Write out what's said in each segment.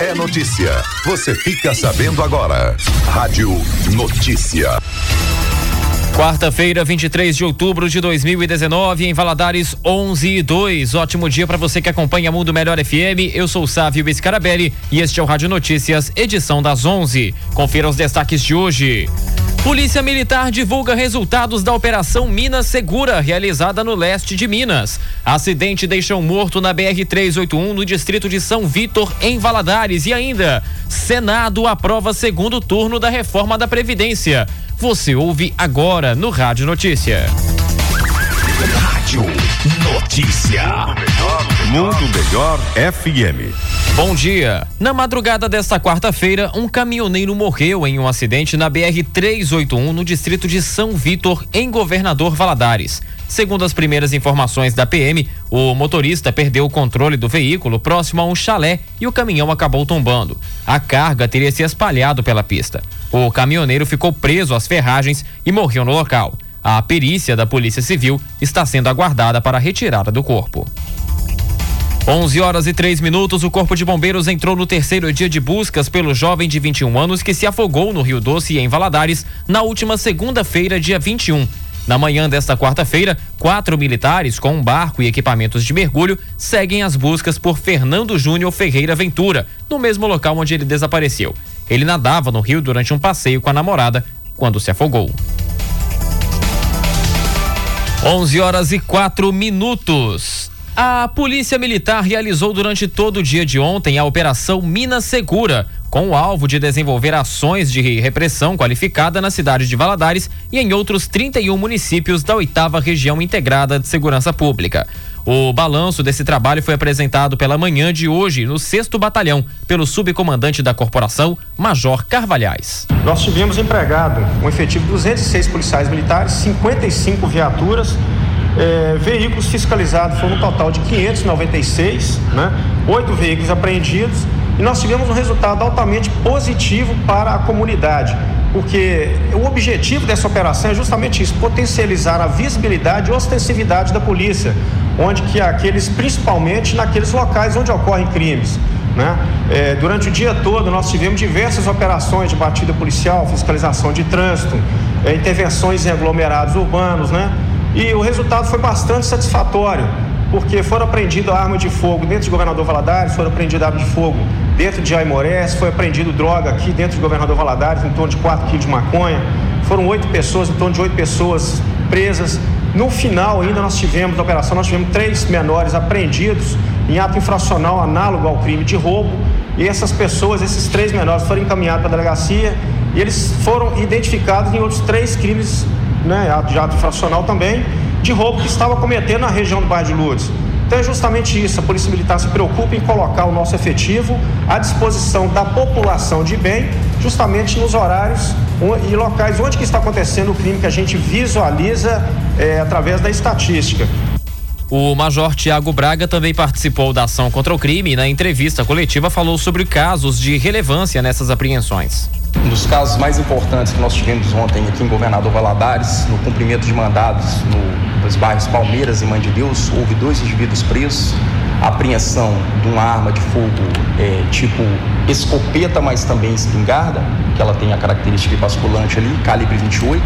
é notícia. Você fica sabendo agora. Rádio Notícia. Quarta-feira, 23 de outubro de 2019, em Valadares 11 e 2. Ótimo dia para você que acompanha Mundo Melhor FM. Eu sou o Sávio Biscarabelli e este é o Rádio Notícias, edição das 11. Confira os destaques de hoje. Polícia Militar divulga resultados da Operação Minas Segura, realizada no leste de Minas. Acidente deixa um morto na BR-381 no distrito de São Vitor, em Valadares. E ainda, Senado aprova segundo turno da reforma da Previdência. Você ouve agora no Rádio Notícia. Rádio Notícia. Mundo Melhor FM. Bom dia. Na madrugada desta quarta-feira, um caminhoneiro morreu em um acidente na BR-381 no distrito de São Vitor, em Governador Valadares. Segundo as primeiras informações da PM, o motorista perdeu o controle do veículo próximo a um chalé e o caminhão acabou tombando. A carga teria se espalhado pela pista. O caminhoneiro ficou preso às ferragens e morreu no local. A perícia da Polícia Civil está sendo aguardada para a retirada do corpo. 11 horas e 3 minutos, o Corpo de Bombeiros entrou no terceiro dia de buscas pelo jovem de 21 anos que se afogou no Rio Doce, em Valadares, na última segunda-feira, dia 21. Na manhã desta quarta-feira, quatro militares com um barco e equipamentos de mergulho seguem as buscas por Fernando Júnior Ferreira Ventura, no mesmo local onde ele desapareceu. Ele nadava no rio durante um passeio com a namorada quando se afogou. 11 horas e 4 minutos. A Polícia Militar realizou durante todo o dia de ontem a Operação Minas Segura, com o alvo de desenvolver ações de repressão qualificada na cidade de Valadares e em outros 31 municípios da oitava região integrada de segurança pública. O balanço desse trabalho foi apresentado pela manhã de hoje no 6 Batalhão, pelo subcomandante da corporação, Major Carvalhais. Nós tivemos empregado um efetivo de 206 policiais militares, 55 viaturas, é, veículos fiscalizados foram um total de 596, né? Oito veículos apreendidos e nós tivemos um resultado altamente positivo para a comunidade, porque o objetivo dessa operação é justamente isso, potencializar a visibilidade e ostensividade da polícia, onde que aqueles, principalmente naqueles locais onde ocorrem crimes. Né? É, durante o dia todo nós tivemos diversas operações de batida policial, fiscalização de trânsito, é, intervenções em aglomerados urbanos, né? E o resultado foi bastante satisfatório, porque foram apreendidas armas de fogo dentro de Governador Valadares, foram apreendidas armas de fogo dentro de Aimorés, foi apreendido droga aqui dentro de Governador Valadares, em torno de 4 quilos de maconha. Foram oito pessoas, em torno de oito pessoas presas. No final, ainda nós tivemos, na operação, nós tivemos três menores apreendidos em ato infracional análogo ao crime de roubo. E essas pessoas, esses três menores, foram encaminhados para a delegacia e eles foram identificados em outros três crimes né, de ato infracional também, de roubo que estava cometendo na região do bairro de Lourdes. Então é justamente isso, a Polícia Militar se preocupa em colocar o nosso efetivo à disposição da população de bem, justamente nos horários e locais onde que está acontecendo o crime que a gente visualiza é, através da estatística. O Major Tiago Braga também participou da ação contra o crime e na entrevista coletiva falou sobre casos de relevância nessas apreensões. Um dos casos mais importantes que nós tivemos ontem aqui em Governador Valadares, no cumprimento de mandados no, nos bairros Palmeiras e Mãe de Deus, houve dois indivíduos presos, apreensão de uma arma de fogo é, tipo escopeta, mas também espingarda, que ela tem a característica basculante ali, calibre 28.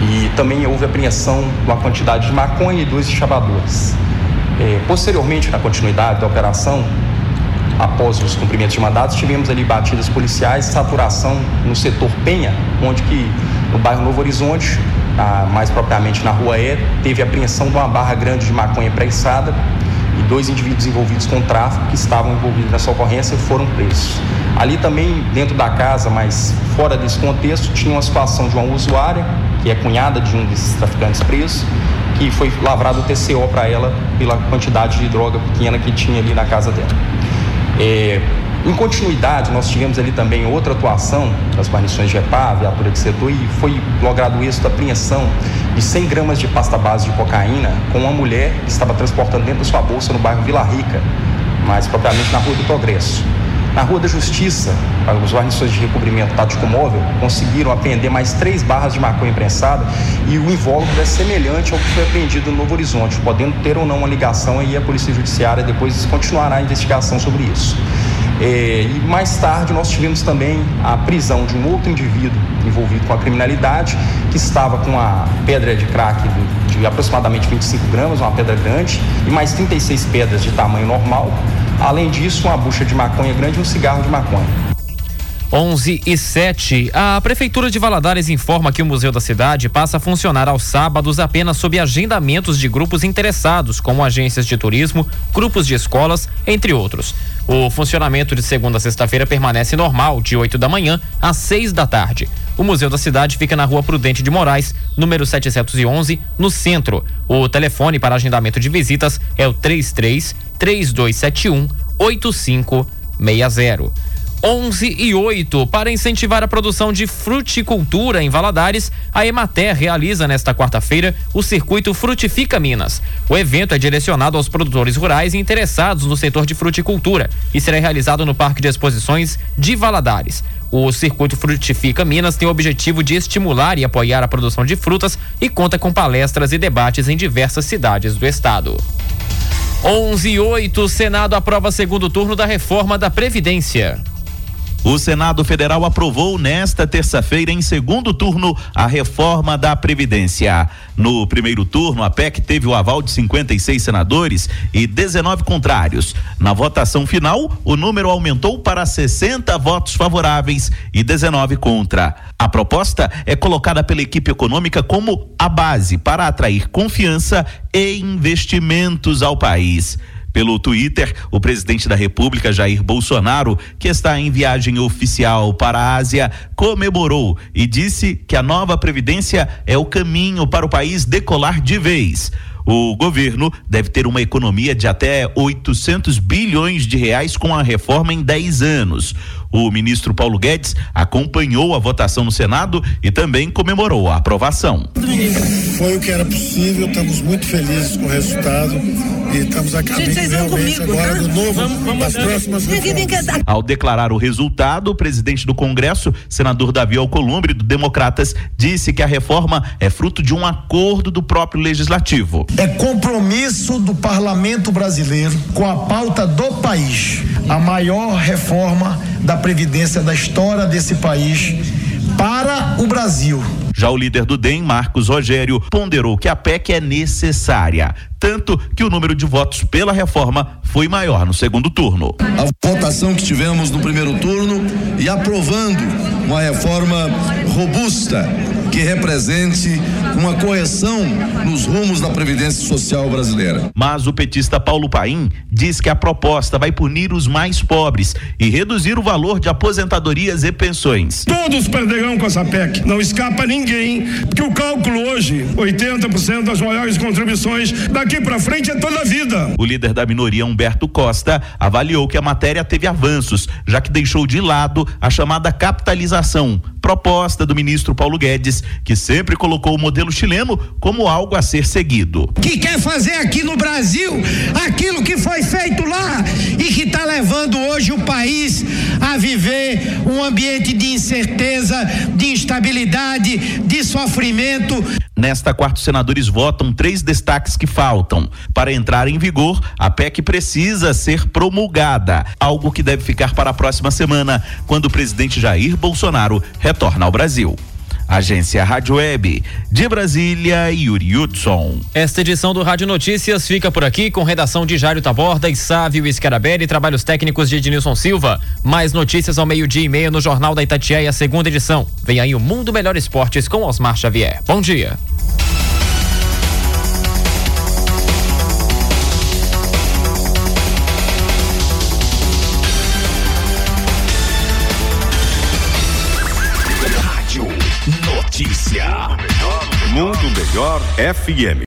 E também houve apreensão de uma quantidade de maconha e dois chavadores. É, posteriormente, na continuidade da operação, após os cumprimentos de mandados, tivemos ali batidas policiais, saturação no setor Penha, onde que no bairro Novo Horizonte, ah, mais propriamente na rua E, teve apreensão de uma barra grande de maconha prensada e dois indivíduos envolvidos com tráfico que estavam envolvidos nessa ocorrência foram presos. Ali também, dentro da casa, mas fora desse contexto, tinha uma situação de uma usuária, que é cunhada de um desses traficantes presos, que foi lavrado o TCO para ela pela quantidade de droga pequena que tinha ali na casa dela. É, em continuidade, nós tivemos ali também outra atuação das guarnições de EPA, viatura de setor, e foi logrado o êxito da apreensão de 100 gramas de pasta base de cocaína com uma mulher que estava transportando dentro da sua bolsa no bairro Vila Rica, mais propriamente na Rua do Progresso. Na Rua da Justiça, os guarnições de recobrimento tático móvel conseguiram apreender mais três barras de maconha prensada e o invólucro é semelhante ao que foi apreendido no Novo Horizonte, podendo ter ou não uma ligação aí a Polícia Judiciária depois continuará a investigação sobre isso. É, e mais tarde nós tivemos também a prisão de um outro indivíduo envolvido com a criminalidade, que estava com a pedra de crack de, aproximadamente 25 gramas, uma pedra grande, e mais 36 pedras de tamanho normal. Além disso, uma bucha de maconha grande e um cigarro de maconha. 11 e 7. A Prefeitura de Valadares informa que o Museu da Cidade passa a funcionar aos sábados apenas sob agendamentos de grupos interessados, como agências de turismo, grupos de escolas, entre outros. O funcionamento de segunda a sexta-feira permanece normal, de 8 da manhã às 6 da tarde. O Museu da Cidade fica na rua Prudente de Moraes, número 711, no centro. O telefone para agendamento de visitas é o 33 3271 8560. 11 e 8. Para incentivar a produção de fruticultura em Valadares, a Emater realiza nesta quarta-feira o circuito Frutifica Minas. O evento é direcionado aos produtores rurais interessados no setor de fruticultura e será realizado no Parque de Exposições de Valadares. O Circuito Frutifica Minas tem o objetivo de estimular e apoiar a produção de frutas e conta com palestras e debates em diversas cidades do estado. 11 e 8. Senado aprova segundo turno da reforma da Previdência. O Senado Federal aprovou nesta terça-feira, em segundo turno, a reforma da Previdência. No primeiro turno, a PEC teve o aval de 56 senadores e 19 contrários. Na votação final, o número aumentou para 60 votos favoráveis e 19 contra. A proposta é colocada pela equipe econômica como a base para atrair confiança e investimentos ao país. Pelo Twitter, o presidente da República, Jair Bolsonaro, que está em viagem oficial para a Ásia, comemorou e disse que a nova Previdência é o caminho para o país decolar de vez. O governo deve ter uma economia de até 800 bilhões de reais com a reforma em 10 anos. O ministro Paulo Guedes acompanhou a votação no Senado e também comemorou a aprovação. Foi o que era possível, estamos muito felizes com o resultado e estamos a caminho realmente comigo, agora do novo, vamos, vamos das próximas reformas. Ao declarar o resultado, o presidente do Congresso, senador Davi Alcolumbre, do Democratas, disse que a reforma é fruto de um acordo do próprio legislativo. É compromisso do parlamento brasileiro com a pauta do país, a maior reforma da Previdência da história desse país para o Brasil. Já o líder do DEM, Marcos Rogério, ponderou que a PEC é necessária, tanto que o número de votos pela reforma foi maior no segundo turno. A votação que tivemos no primeiro turno e aprovando uma reforma robusta que represente uma correção nos rumos da Previdência Social brasileira. Mas o petista Paulo Paim diz que a proposta vai punir os mais pobres e reduzir o valor de aposentadorias e pensões. Todos perderão com essa PEC, não escapa ninguém, porque o cálculo hoje, 80% das maiores contribuições daqui para frente é toda a vida. O líder da minoria, Humberto Costa, avaliou que a matéria teve avanços, já que deixou de lado a chamada capitalização, proposta do ministro Paulo Guedes, que sempre colocou o modelo chileno como algo a ser seguido. Que quer fazer aqui no Brasil aquilo que foi feito lá e que está levando hoje o país a viver um ambiente de incerteza, de instabilidade, de sofrimento. Nesta quarta, os senadores votam três destaques que faltam. Para entrar em vigor, a PEC precisa ser promulgada, algo que deve ficar para a próxima semana, quando o presidente Jair Bolsonaro retorna ao Brasil. Agência Rádio Web, de Brasília, Yuri Hudson. Esta edição do Rádio Notícias fica por aqui com redação de Jário Taborda e Sávio Scarabelli e trabalhos técnicos de Ednilson Silva. Mais notícias ao meio-dia e meia no Jornal da Itatiaia, segunda edição. Vem aí o Mundo Melhor Esportes com Osmar Xavier. Bom dia. Notícia. Mundo Melhor FM.